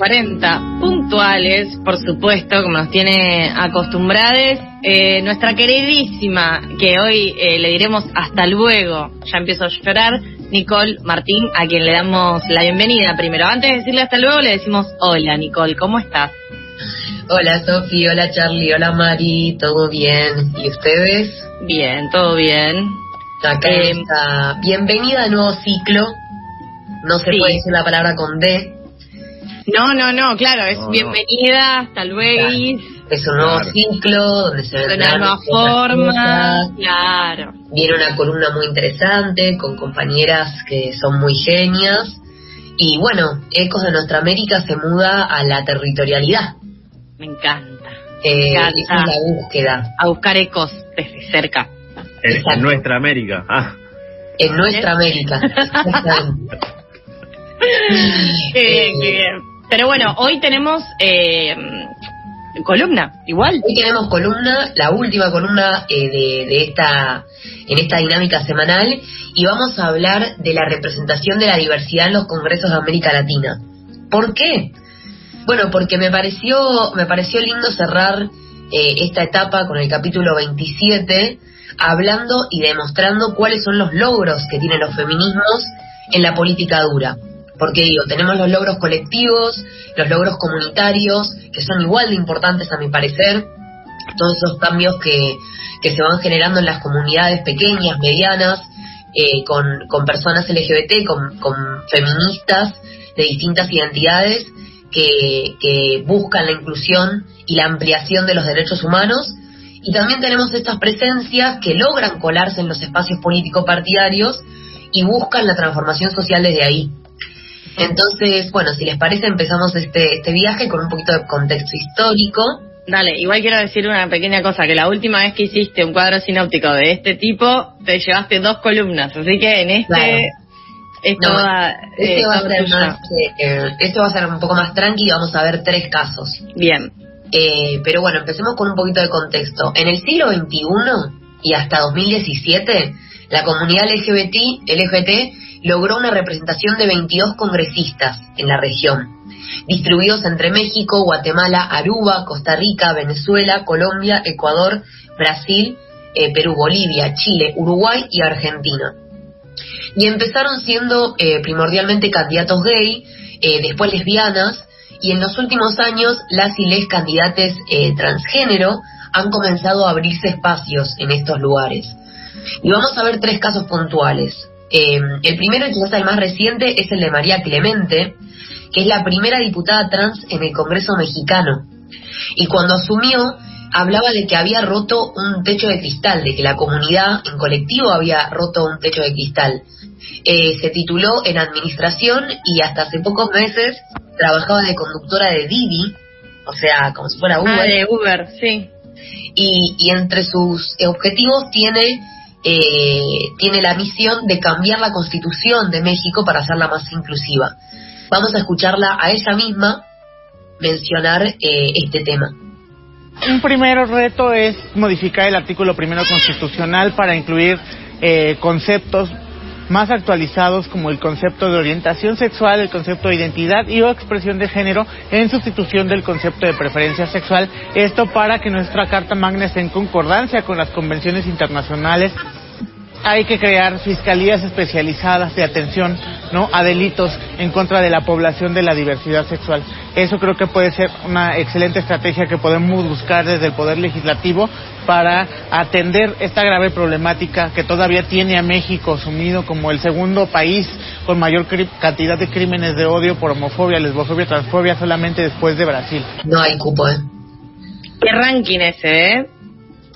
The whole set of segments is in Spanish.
20.40, puntuales, por supuesto, como nos tiene acostumbrados, eh, nuestra queridísima, que hoy eh, le diremos hasta luego, ya empiezo a llorar, Nicole Martín, a quien le damos la bienvenida primero. Antes de decirle hasta luego, le decimos hola, Nicole, ¿cómo estás? Hola, Sofi, hola, Charlie, hola, Mari, ¿todo bien? ¿Y ustedes? Bien, todo bien. Acá Eh, está. Bienvenida al nuevo ciclo. No se Sí. puede decir la palabra con D. No, no, no, claro, es No, no. bienvenida, hasta luego. Es un nuevo Claro. ciclo donde se De una nueva forma, cosas. claro. Viene una columna muy interesante con compañeras que son muy genias. Y bueno, Ecos de Nuestra América se muda a la territorialidad. Me encanta. Eh, encanta. esa es la búsqueda. A buscar ecos desde cerca. En nuestra América. Ah, En nuestra América. Qué bien, qué bien. Pero bueno, hoy tenemos eh, columna, igual. Hoy tenemos columna, la última columna eh, de, esta en esta dinámica semanal y vamos a hablar de la representación de la diversidad en los congresos de América Latina. ¿Por qué? Bueno, porque me pareció me pareció lindo cerrar eh, esta etapa con el capítulo 27 hablando y demostrando cuáles son los logros que tienen los feminismos en la política dura. Porque digo, tenemos los logros colectivos, los logros comunitarios, que son igual de importantes a mi parecer, todos esos cambios que, que se van generando en las comunidades pequeñas, medianas, eh, con, con personas LGBT, con, con feministas de distintas identidades que, que buscan la inclusión y la ampliación de los derechos humanos. Y también tenemos estas presencias que logran colarse en los espacios político partidarios y buscan la transformación social desde ahí. Entonces, bueno, si les parece, empezamos este, este viaje con un poquito de contexto histórico. Dale, igual quiero decir una pequeña cosa, que la última vez que hiciste un cuadro sinóptico de este tipo, te llevaste dos columnas, así que en este... Claro. No, Este eh, va a toda ser tuya. más, eh, este va a ser un poco más tranqui y vamos a ver tres casos. Bien. Eh, pero bueno, empecemos con un poquito de contexto. En el siglo XXI y hasta 2017, la comunidad LGBT, LGBT logró una representación de 22 congresistas en la región, distribuidos entre México, Guatemala, Aruba, Costa Rica, Venezuela, Colombia, Ecuador, Brasil, eh, Perú, Bolivia, Chile, Uruguay y Argentina. Y empezaron siendo eh, primordialmente candidatos gay, eh, después lesbianas, y en los últimos años las y les candidates transgénero han comenzado a abrirse espacios en estos lugares. Y vamos a ver tres casos puntuales. Eh, el primero, y quizás el más reciente, es el de María Clemente, que es la primera diputada trans en el Congreso mexicano. Y cuando asumió, hablaba de que había roto un techo de cristal, de que la comunidad en colectivo había roto un techo de cristal. Eh, se tituló en administración y hasta hace pocos meses trabajaba de conductora de Didi, o sea, como si fuera Uber Ah, de Uber, sí. y, y entre sus objetivos tiene eh, tiene la misión de cambiar la constitución de México para hacerla más inclusiva. Vamos a escucharla a ella misma mencionar eh, este tema. Un primer reto es modificar el artículo primero constitucional para incluir eh, conceptos más actualizados como el concepto de orientación sexual, el concepto de identidad y o expresión de género en sustitución del concepto de preferencia sexual. Esto para que nuestra Carta Magna esté en concordancia con las convenciones internacionales hay que crear fiscalías especializadas de atención no a delitos en contra de la población de la diversidad sexual eso creo que puede ser una excelente estrategia que podemos buscar desde el poder legislativo para atender esta grave problemática que todavía tiene a México sumido como el segundo país con mayor cantidad de crímenes de odio por homofobia, lesbofobia, transfobia solamente después de Brasil. No hay cupo, ¿eh? Qué ranking ese, ¿eh?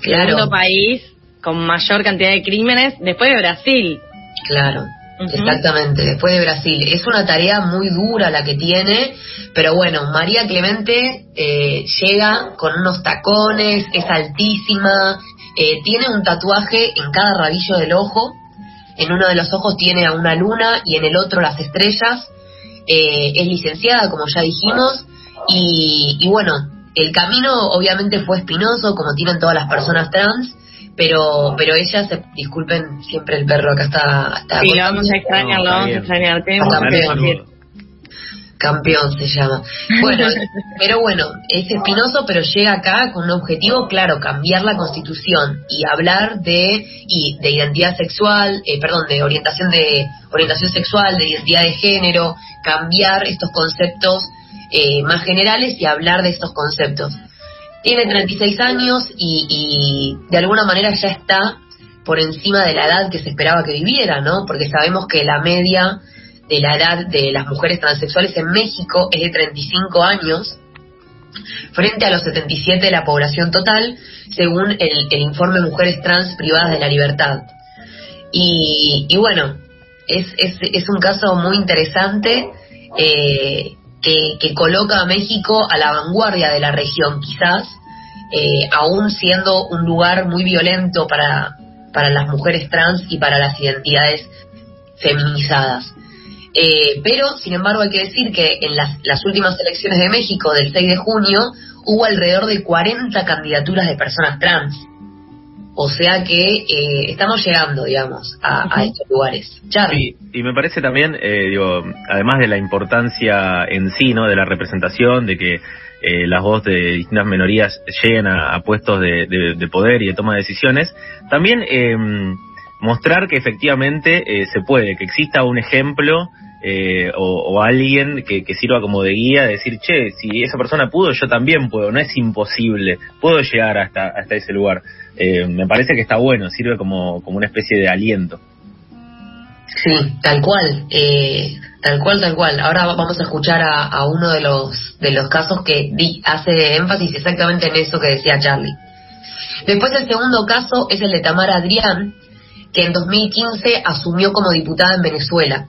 Claro. Segundo país con mayor cantidad de crímenes después de Brasil. Claro, exactamente, después de Brasil. Es una tarea muy dura la que tiene, pero bueno, María Clemente eh, llega con unos tacones, es altísima, eh, tiene un tatuaje en cada rabillo del ojo, en uno de los ojos tiene a una luna y en el otro las estrellas, eh, es licenciada, como ya dijimos, y, y bueno, el camino obviamente fue espinoso, como tienen todas las personas trans, pero pero ella, se, disculpen, siempre el perro acá está... está Sí, lo vamos a extrañar, lo vamos a extrañar. Decir. Campeón se llama. Bueno, pero bueno, es espinoso, pero llega acá con un objetivo claro, cambiar la constitución y hablar de y de identidad sexual, eh, perdón, de orientación de orientación sexual, de identidad de género, cambiar estos conceptos eh, más generales y hablar de estos conceptos. Tiene 36 años y, y de alguna manera ya está por encima de la edad que se esperaba que viviera, ¿no? Porque sabemos que la media de la edad de las mujeres transexuales en México es de 35 años, frente a los 77 de la población total, según el, informe Mujeres Trans Privadas de la Libertad. Y, bueno, es, es, es, un caso muy interesante eh, que, coloca a México a la vanguardia de la región, quizás, eh, aún siendo un lugar muy violento para, para las mujeres trans y para las identidades feminizadas. Eh, pero, sin embargo, hay que decir que en las, últimas elecciones de México del 6 de junio hubo alrededor de 40 candidaturas de personas trans. O sea que eh, estamos llegando, digamos, a, estos lugares. Sí, y me parece también, eh, digo, además de la importancia en sí, ¿no? De la representación, de que las voces de distintas minorías lleguen a, puestos de, de, poder y de toma de decisiones, también mostrar que efectivamente se puede, que exista un ejemplo eh, o, alguien que, sirva como de guía, decir, che, si esa persona pudo, yo también puedo, no es imposible, puedo llegar hasta, hasta ese lugar. Eh, me parece que está bueno, sirve como, como una especie de aliento. Sí, tal cual, eh, tal cual, tal cual. Ahora vamos a escuchar a, uno de los, de los casos que hace énfasis exactamente en eso que decía Charlie. Después el segundo caso es el de Tamara Adrián, que en 2015 asumió como diputada en Venezuela.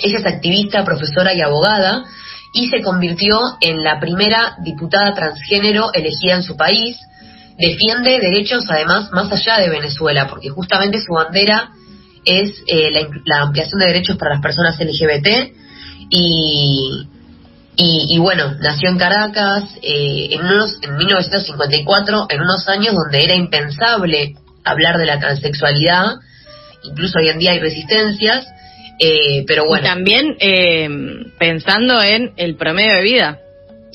Ella es activista, profesora y abogada y se convirtió en la primera diputada transgénero elegida en su país. Defiende derechos además más allá de Venezuela, porque justamente su bandera es eh, la, ampliación de derechos para las personas LGBT y, y, bueno, nació en Caracas eh, en, unos, en 1954, en unos años donde era impensable hablar de la transexualidad, incluso hoy en día hay resistencias, eh, pero bueno. Y también eh, pensando en el promedio de vida.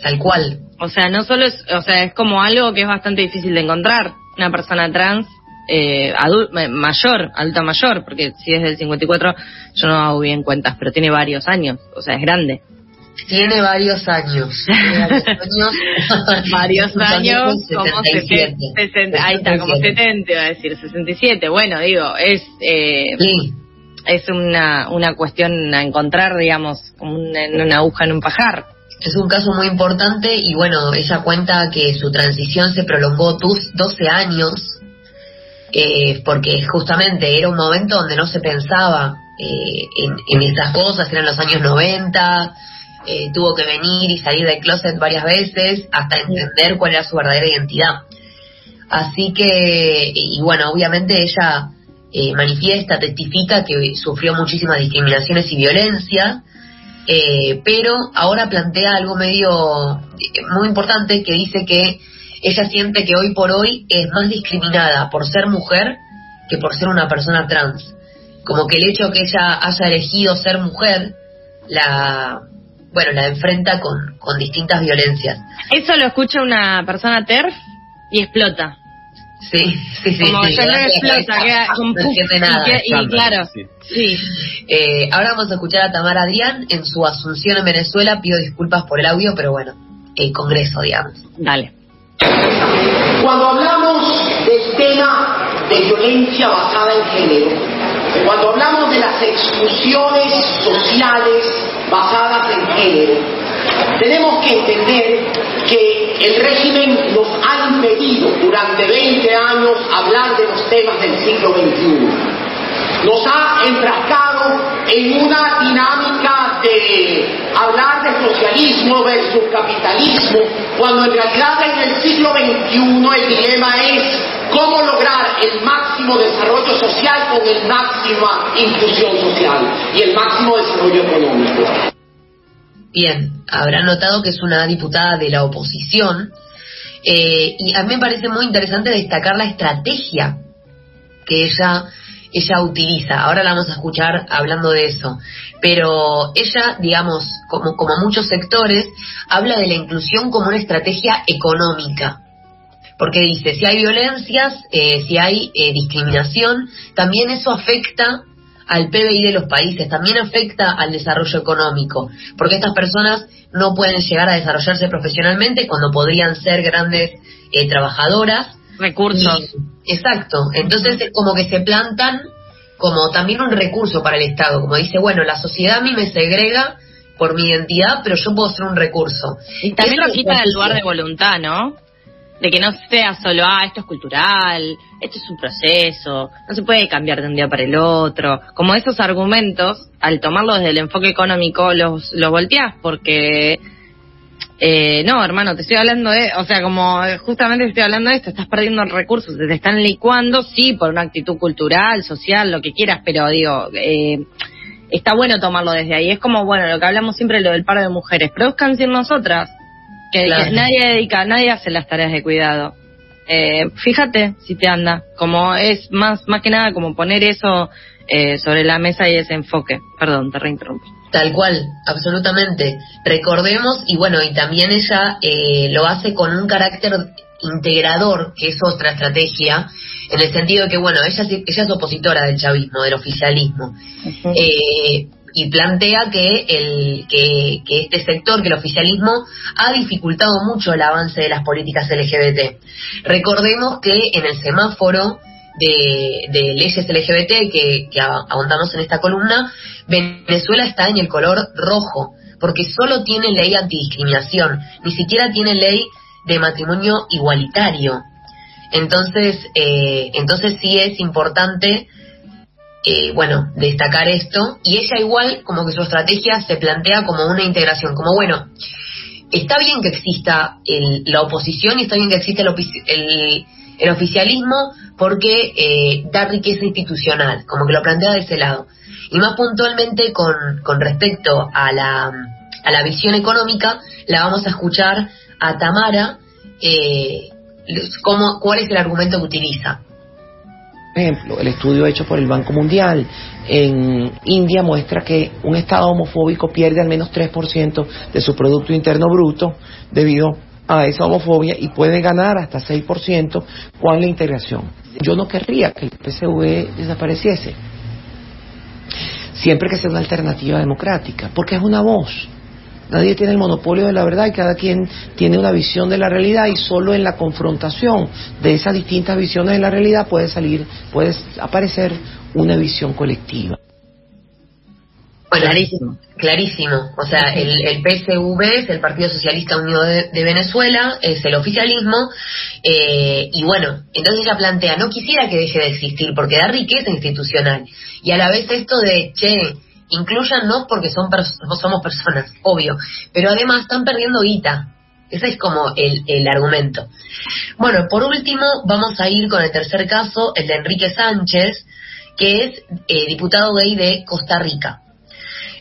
Tal cual. O sea, no solo es, o sea, es como algo que es bastante difícil de encontrar. Una persona trans eh, mayor, alta mayor, porque si es del 54, yo no hago bien cuentas, pero tiene varios años, o sea, es grande. Tiene varios años. varios años. como 70, ahí está, como 70, iba a decir, 67. Bueno, digo, es. Eh, sí es una, una cuestión a encontrar, digamos, como una, una aguja en un pajar. Es un caso muy importante y bueno, ella cuenta que su transición se prolongó 12 años eh, porque justamente era un momento donde no se pensaba eh, en, en estas cosas, eran los años 90, eh, tuvo que venir y salir del closet varias veces hasta entender cuál era su verdadera identidad. Así que, y bueno, obviamente ella eh, manifiesta, testifica que sufrió muchísimas discriminaciones y violencia, eh, pero ahora plantea algo medio eh, muy importante que dice que ella siente que hoy por hoy es más discriminada por ser mujer que por ser una persona trans. Como que el hecho que ella haya elegido ser mujer la bueno la enfrenta con, con distintas violencias. Eso lo escucha una persona TERF y explota. Sí, sí, sí. Como ya no explota, queda no entiende nada. Y, claro, sí. Eh, ahora vamos a escuchar a Tamara Adrián en su asunción en Venezuela. Pido disculpas por el audio, pero bueno, el Congreso, digamos. Dale. Cuando hablamos del tema de violencia basada en género, cuando hablamos de las exclusiones sociales basadas en género, tenemos que entender que el régimen nos ha impedido durante 20 años hablar de los temas del siglo XXI. Nos ha enfrascado en una dinámica de hablar de socialismo versus capitalismo, cuando en realidad en el siglo XXI el dilema es cómo lograr el máximo desarrollo social con el máxima inclusión social y el máximo desarrollo económico. Bien, habrá notado que es una diputada de la oposición eh, y a mí me parece muy interesante destacar la estrategia que ella ella utiliza. Ahora la vamos a escuchar hablando de eso. Pero ella, digamos, como, como muchos sectores, habla de la inclusión como una estrategia económica. Porque dice, si hay violencias, eh, si hay eh, discriminación, también eso afecta al PBI de los países, también afecta al desarrollo económico, porque estas personas no pueden llegar a desarrollarse profesionalmente cuando podrían ser grandes eh, trabajadoras. Recursos. exacto, entonces es como que se plantan como también un recurso para el Estado, como dice, bueno, la sociedad a mí me segrega por mi identidad, pero yo puedo ser un recurso. Y también lo quita del lugar de voluntad, ¿no? De que no sea solo, ah, esto es cultural, esto es un proceso, no se puede cambiar de un día para el otro. Como esos argumentos, al tomarlos desde el enfoque económico, los, los volteas porque, eh, no, hermano, te estoy hablando de, o sea, como justamente estoy hablando de esto, estás perdiendo recursos, te están licuando, sí, por una actitud cultural, social, lo que quieras, pero digo, eh, está bueno tomarlo desde ahí. Es como, bueno, lo que hablamos siempre, lo del paro de mujeres, produzcan sin nosotras que, nadie dedica, nadie hace las tareas de cuidado. Eh, fíjate si te anda, como es más, más que nada como poner eso eh, sobre la mesa y ese enfoque. Perdón, te reinterrumpí. Tal cual, absolutamente. Recordemos, y bueno, y también ella eh, lo hace con un carácter integrador, que es otra estrategia, en el sentido de que, bueno, ella, ella es opositora del chavismo, del oficialismo y plantea que, el, que, este sector, que el oficialismo, ha dificultado mucho el avance de las políticas LGBT. Recordemos que en el semáforo de, leyes LGBT que, que en esta columna, Venezuela está en el color rojo, porque solo tiene ley antidiscriminación, ni siquiera tiene ley de matrimonio igualitario. Entonces, eh, entonces sí es importante eh, bueno, destacar esto. Y ella igual, como que su estrategia se plantea como una integración, como bueno, está bien que exista la oposición y está bien que exista el, el, oficialismo porque eh, da riqueza institucional, como que lo plantea de ese lado. Y más puntualmente con, con respecto a la, a la visión económica, la vamos a escuchar a Tamara, eh, cómo, cuál es el argumento que utiliza ejemplo, el estudio hecho por el Banco Mundial en India muestra que un Estado homofóbico pierde al menos 3% de su Producto Interno Bruto debido a esa homofobia y puede ganar hasta 6% con la integración. Yo no querría que el PSV desapareciese, siempre que sea una alternativa democrática, porque es una voz. Nadie tiene el monopolio de la verdad y cada quien tiene una visión de la realidad y solo en la confrontación de esas distintas visiones de la realidad puede salir, puede aparecer una visión colectiva. clarísimo. Clarísimo. O sea, el, PSV es el Partido Socialista Unido de, Venezuela, es el oficialismo, eh, y bueno, entonces ella plantea, no quisiera que deje de existir porque da riqueza institucional. Y a la vez esto de, che, incluyannos porque son somos personas, obvio, pero además están perdiendo guita. Ese es como el, el argumento. Bueno, por último, vamos a ir con el tercer caso, el de Enrique Sánchez, que es eh, diputado gay de Costa Rica.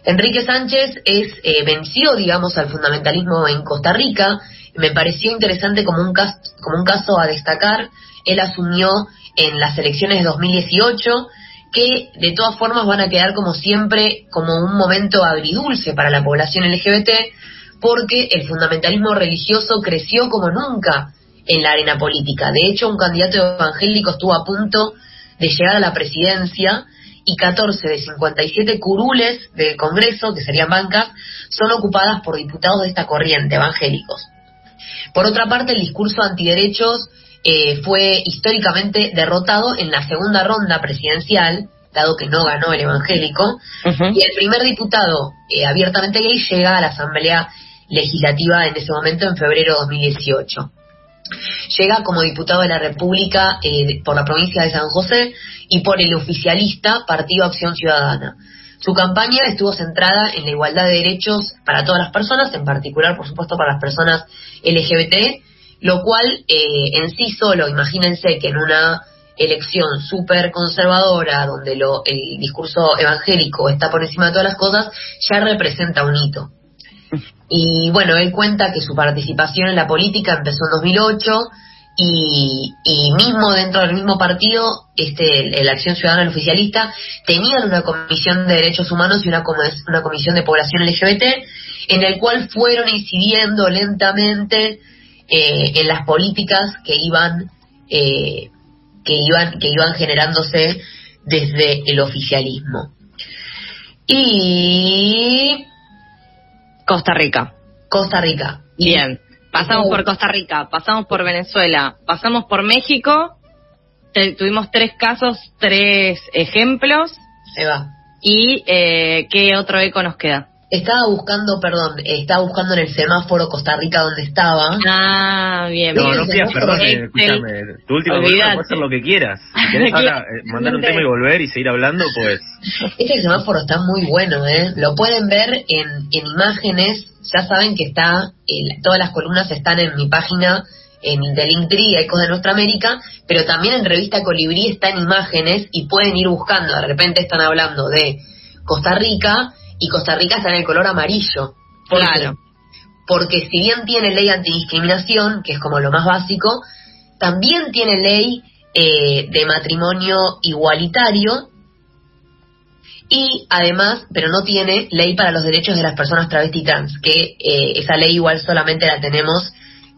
Enrique Sánchez es eh, venció, digamos, al fundamentalismo en Costa Rica. Me pareció interesante como un, caso, como un caso a destacar. Él asumió en las elecciones de 2018 que de todas formas van a quedar como siempre como un momento agridulce para la población LGBT, porque el fundamentalismo religioso creció como nunca en la arena política. De hecho, un candidato evangélico estuvo a punto de llegar a la presidencia y 14 de 57 curules del Congreso, que serían bancas, son ocupadas por diputados de esta corriente, evangélicos. Por otra parte, el discurso antiderechos eh, fue históricamente derrotado en la segunda ronda presidencial, dado que no ganó el evangélico, y el primer diputado eh, abiertamente gay llega a la Asamblea Legislativa en ese momento, en febrero de 2018. Llega como diputado de la República eh, por la provincia de San José y por el oficialista Partido Acción Ciudadana. Su campaña estuvo centrada en la igualdad de derechos para todas las personas, en particular, por supuesto, para las personas LGBT, lo cual eh, en sí solo, imagínense que en una elección súper conservadora, donde lo, el discurso evangélico está por encima de todas las cosas, ya representa un hito. Y bueno, él cuenta que su participación en la política empezó en 2008, y, y mismo dentro del mismo partido, este, la Acción Ciudadana, el oficialista, tenían una comisión de derechos humanos y una, una comisión de población LGBT, en el cual fueron incidiendo lentamente eh, en las políticas que iban, eh, que iban, que iban generándose desde el oficialismo. Y Costa Rica. Costa Rica. Bien. Pasamos por Costa Rica, pasamos por Venezuela, pasamos por México. tuvimos tres casos, tres ejemplos. Se va. ¿Y eh, qué otro eco nos queda? Estaba buscando, perdón, estaba buscando en el semáforo Costa Rica donde estaba. Ah, bien. No, no pidas perdón, eh, escúchame. Tu último puedes hacer lo que quieras. Si querés ahora eh, mandar un tema y volver y seguir hablando, pues... Este semáforo está muy bueno, ¿eh? Lo pueden ver en, en imágenes. Ya saben que está, todas las columnas están en mi página en de Linktree, Ecos de Nuestra América, pero también en Revista Colibrí está en imágenes y pueden ir buscando. De repente están hablando de Costa Rica y Costa Rica está en el color amarillo. Claro. Porque si bien tiene ley antidiscriminación, que es como lo más básico, también tiene ley eh, de matrimonio igualitario y además, pero no tiene ley para los derechos de las personas travesti trans, que eh, esa ley igual solamente la tenemos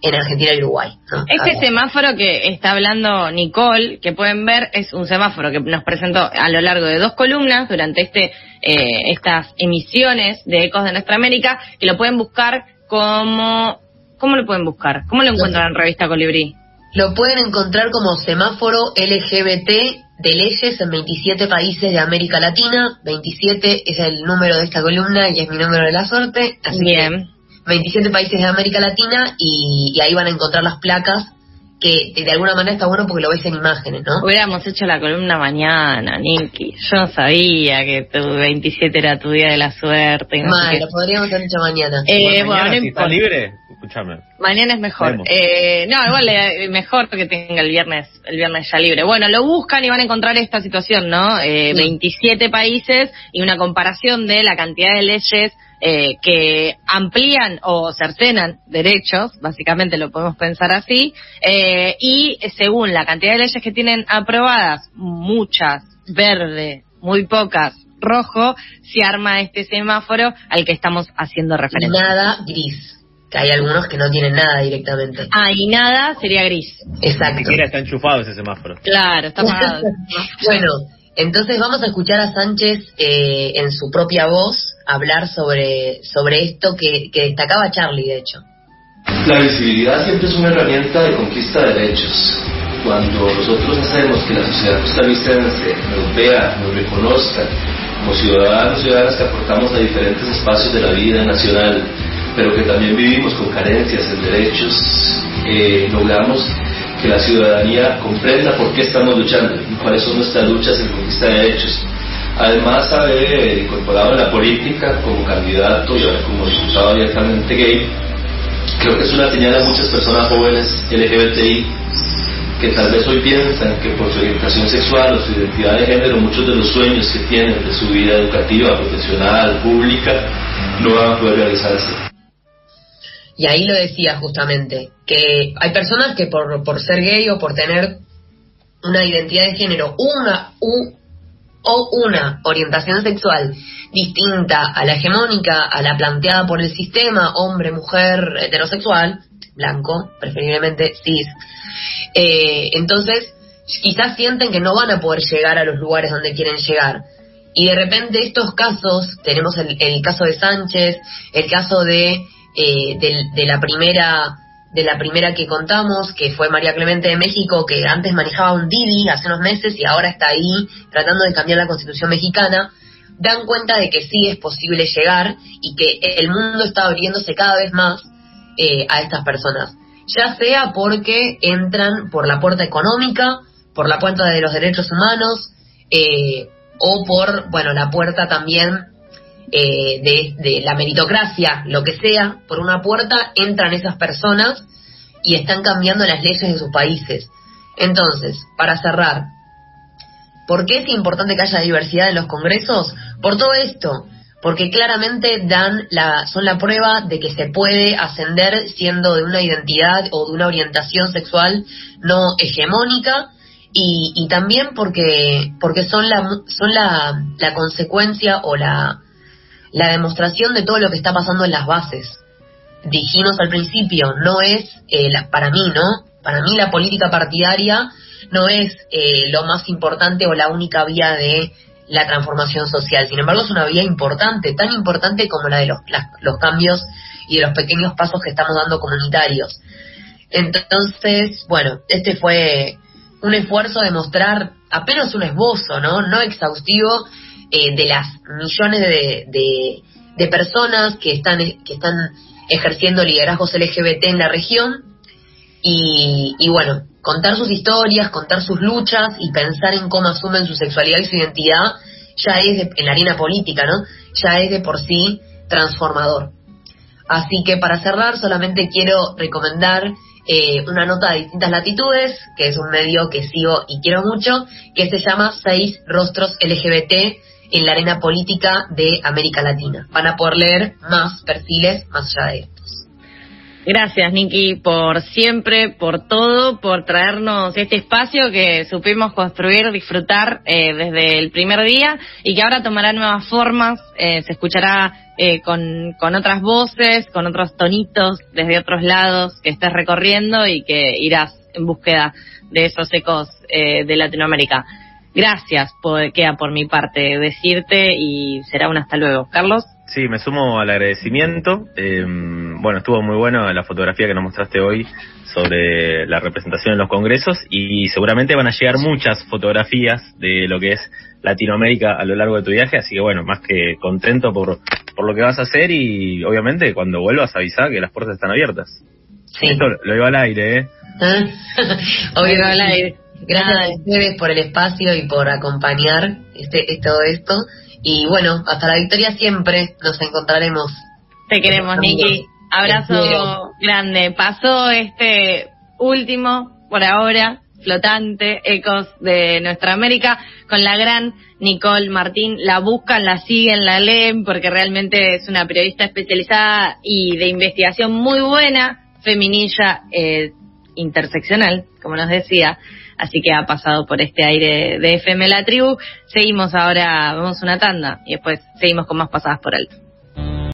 en Argentina y Uruguay. Este semáforo que está hablando Nicole, que pueden ver, es un semáforo que nos presentó a lo largo de dos columnas durante este eh, estas emisiones de Ecos de Nuestra América, que lo pueden buscar como... ¿Cómo lo pueden buscar? ¿Cómo lo encuentran en Revista Colibrí? Lo pueden encontrar como semáforo LGBT de leyes en 27 países de América Latina. 27 es el número de esta columna y es mi número de la suerte. Así Bien. 27 países de América Latina y, ahí van a encontrar las placas que de alguna manera está bueno porque lo ves en imágenes, ¿no? Hubiéramos hecho la columna mañana, Niki. Yo no sabía que tu 27 era tu día de la suerte. No lo podríamos haber hecho mañana. Eh, bueno, si está libre, escúchame. Mañana es mejor. Eh, no, igual es mejor que tenga el viernes, el viernes ya libre. Bueno, lo buscan y van a encontrar esta situación, ¿no? Eh, 27 países y una comparación de la cantidad de leyes eh, que amplían o cercenan derechos, básicamente lo podemos pensar así, eh, y según la cantidad de leyes que tienen aprobadas, muchas, verde, muy pocas, rojo, se arma este semáforo al que estamos haciendo referencia. Nada gris. Que hay algunos que no tienen nada directamente. Ah, y nada sería gris. Exacto. Ni siquiera está enchufado ese semáforo. Claro, está apagado. bueno, entonces vamos a escuchar a Sánchez eh, en su propia voz hablar sobre, sobre esto que, destacaba Charlie, de hecho. La visibilidad siempre es una herramienta de conquista de derechos. Cuando nosotros hacemos que la sociedad costarricense nos vea, nos reconozca como ciudadanos y ciudadanas que aportamos a diferentes espacios de la vida nacional, pero que también vivimos con carencias en derechos, eh, logramos que la ciudadanía comprenda por qué estamos luchando y cuáles son nuestras luchas en conquista de derechos. Además, haber incorporado en la política como candidato y ahora como diputado abiertamente gay, creo que es una señal a muchas personas jóvenes LGBTI que tal vez hoy piensan que por su orientación sexual o su identidad de género muchos de los sueños que tienen de su vida educativa, profesional, pública, no van a poder realizarse. Y ahí lo decía justamente, que hay personas que por, por ser gay o por tener una identidad de género una u, o una orientación sexual distinta a la hegemónica, a la planteada por el sistema, hombre, mujer, heterosexual, blanco, preferiblemente cis, eh, entonces quizás sienten que no van a poder llegar a los lugares donde quieren llegar. Y de repente estos casos, tenemos el, el caso de Sánchez, el caso de eh, de, la primera de la primera que contamos, que fue María Clemente de México, que antes manejaba un Didi hace unos meses y ahora está ahí tratando de cambiar la constitución mexicana, dan cuenta de que sí es posible llegar y que el mundo está abriéndose cada vez más eh, a estas personas. Ya sea porque entran por la puerta económica, por la puerta de los derechos humanos, eh, o por, bueno, la puerta también eh, de, la meritocracia, lo que sea, por una puerta entran esas personas y están cambiando las leyes de sus países. Entonces, para cerrar, ¿por qué es importante que haya diversidad en los congresos? Por todo esto, porque claramente dan la, son la prueba de que se puede ascender siendo de una identidad o de una orientación sexual no hegemónica y, y también porque, porque son, la, son la, la consecuencia o la, la demostración de todo lo que está pasando en las bases. Dijimos al principio, no es, eh, la, para mí, ¿no? Para mí la política partidaria no es eh, lo más importante o la única vía de la transformación social. Sin embargo, es una vía importante, tan importante como la de los, los cambios y de los pequeños pasos que estamos dando comunitarios. Entonces, bueno, este fue un esfuerzo de mostrar apenas un esbozo, ¿no? No exhaustivo eh, de las millones de, de, de, personas que están, que están ejerciendo liderazgos LGBT en la región. Y, y bueno, contar sus historias, contar sus luchas y pensar en cómo asumen su sexualidad y su identidad ya es en la arena política, ¿no? Ya es de por sí transformador. Así que para cerrar solamente quiero recomendar eh, una nota de distintas latitudes, que es un medio que sigo y quiero mucho, que se llama Seis Rostros LGBT en la arena política de América Latina. Van a poder leer más perfiles más allá de esto. Gracias, Niki, por siempre, por todo, por traernos este espacio que supimos construir, disfrutar eh, desde el primer día y que ahora tomará nuevas formas, eh, se escuchará eh, con, con otras voces, con otros tonitos desde otros lados que estés recorriendo y que irás en búsqueda de esos ecos de Latinoamérica. Gracias, por, queda por mi parte decirte y será un hasta luego. Carlos. Sí, me sumo al agradecimiento. Eh, bueno, estuvo muy bueno la fotografía que nos mostraste hoy sobre la representación en los congresos y seguramente van a llegar muchas fotografías de lo que es Latinoamérica a lo largo de tu viaje, así que bueno, más que contento por, por lo que vas a hacer y obviamente cuando vuelvas avisa que las puertas están abiertas. Sí. Esto lo iba al aire, ¿eh? Obvio al aire. Gracias a ustedes por el espacio y por acompañar este, todo esto. Y bueno, hasta la victoria siempre nos encontraremos. Te queremos, Niki. Abrazo grande. Pasó este último, por ahora, flotante, Ecos de Nuestra América, con la gran Nicole Martín. La buscan, la siguen, la leen, porque realmente es una periodista especializada y de investigación muy buena, feminilla, eh, interseccional, como nos decía así que ha pasado por este aire de FM La Tribu. Seguimos ahora, vamos una tanda y después seguimos con más pasadas por alto.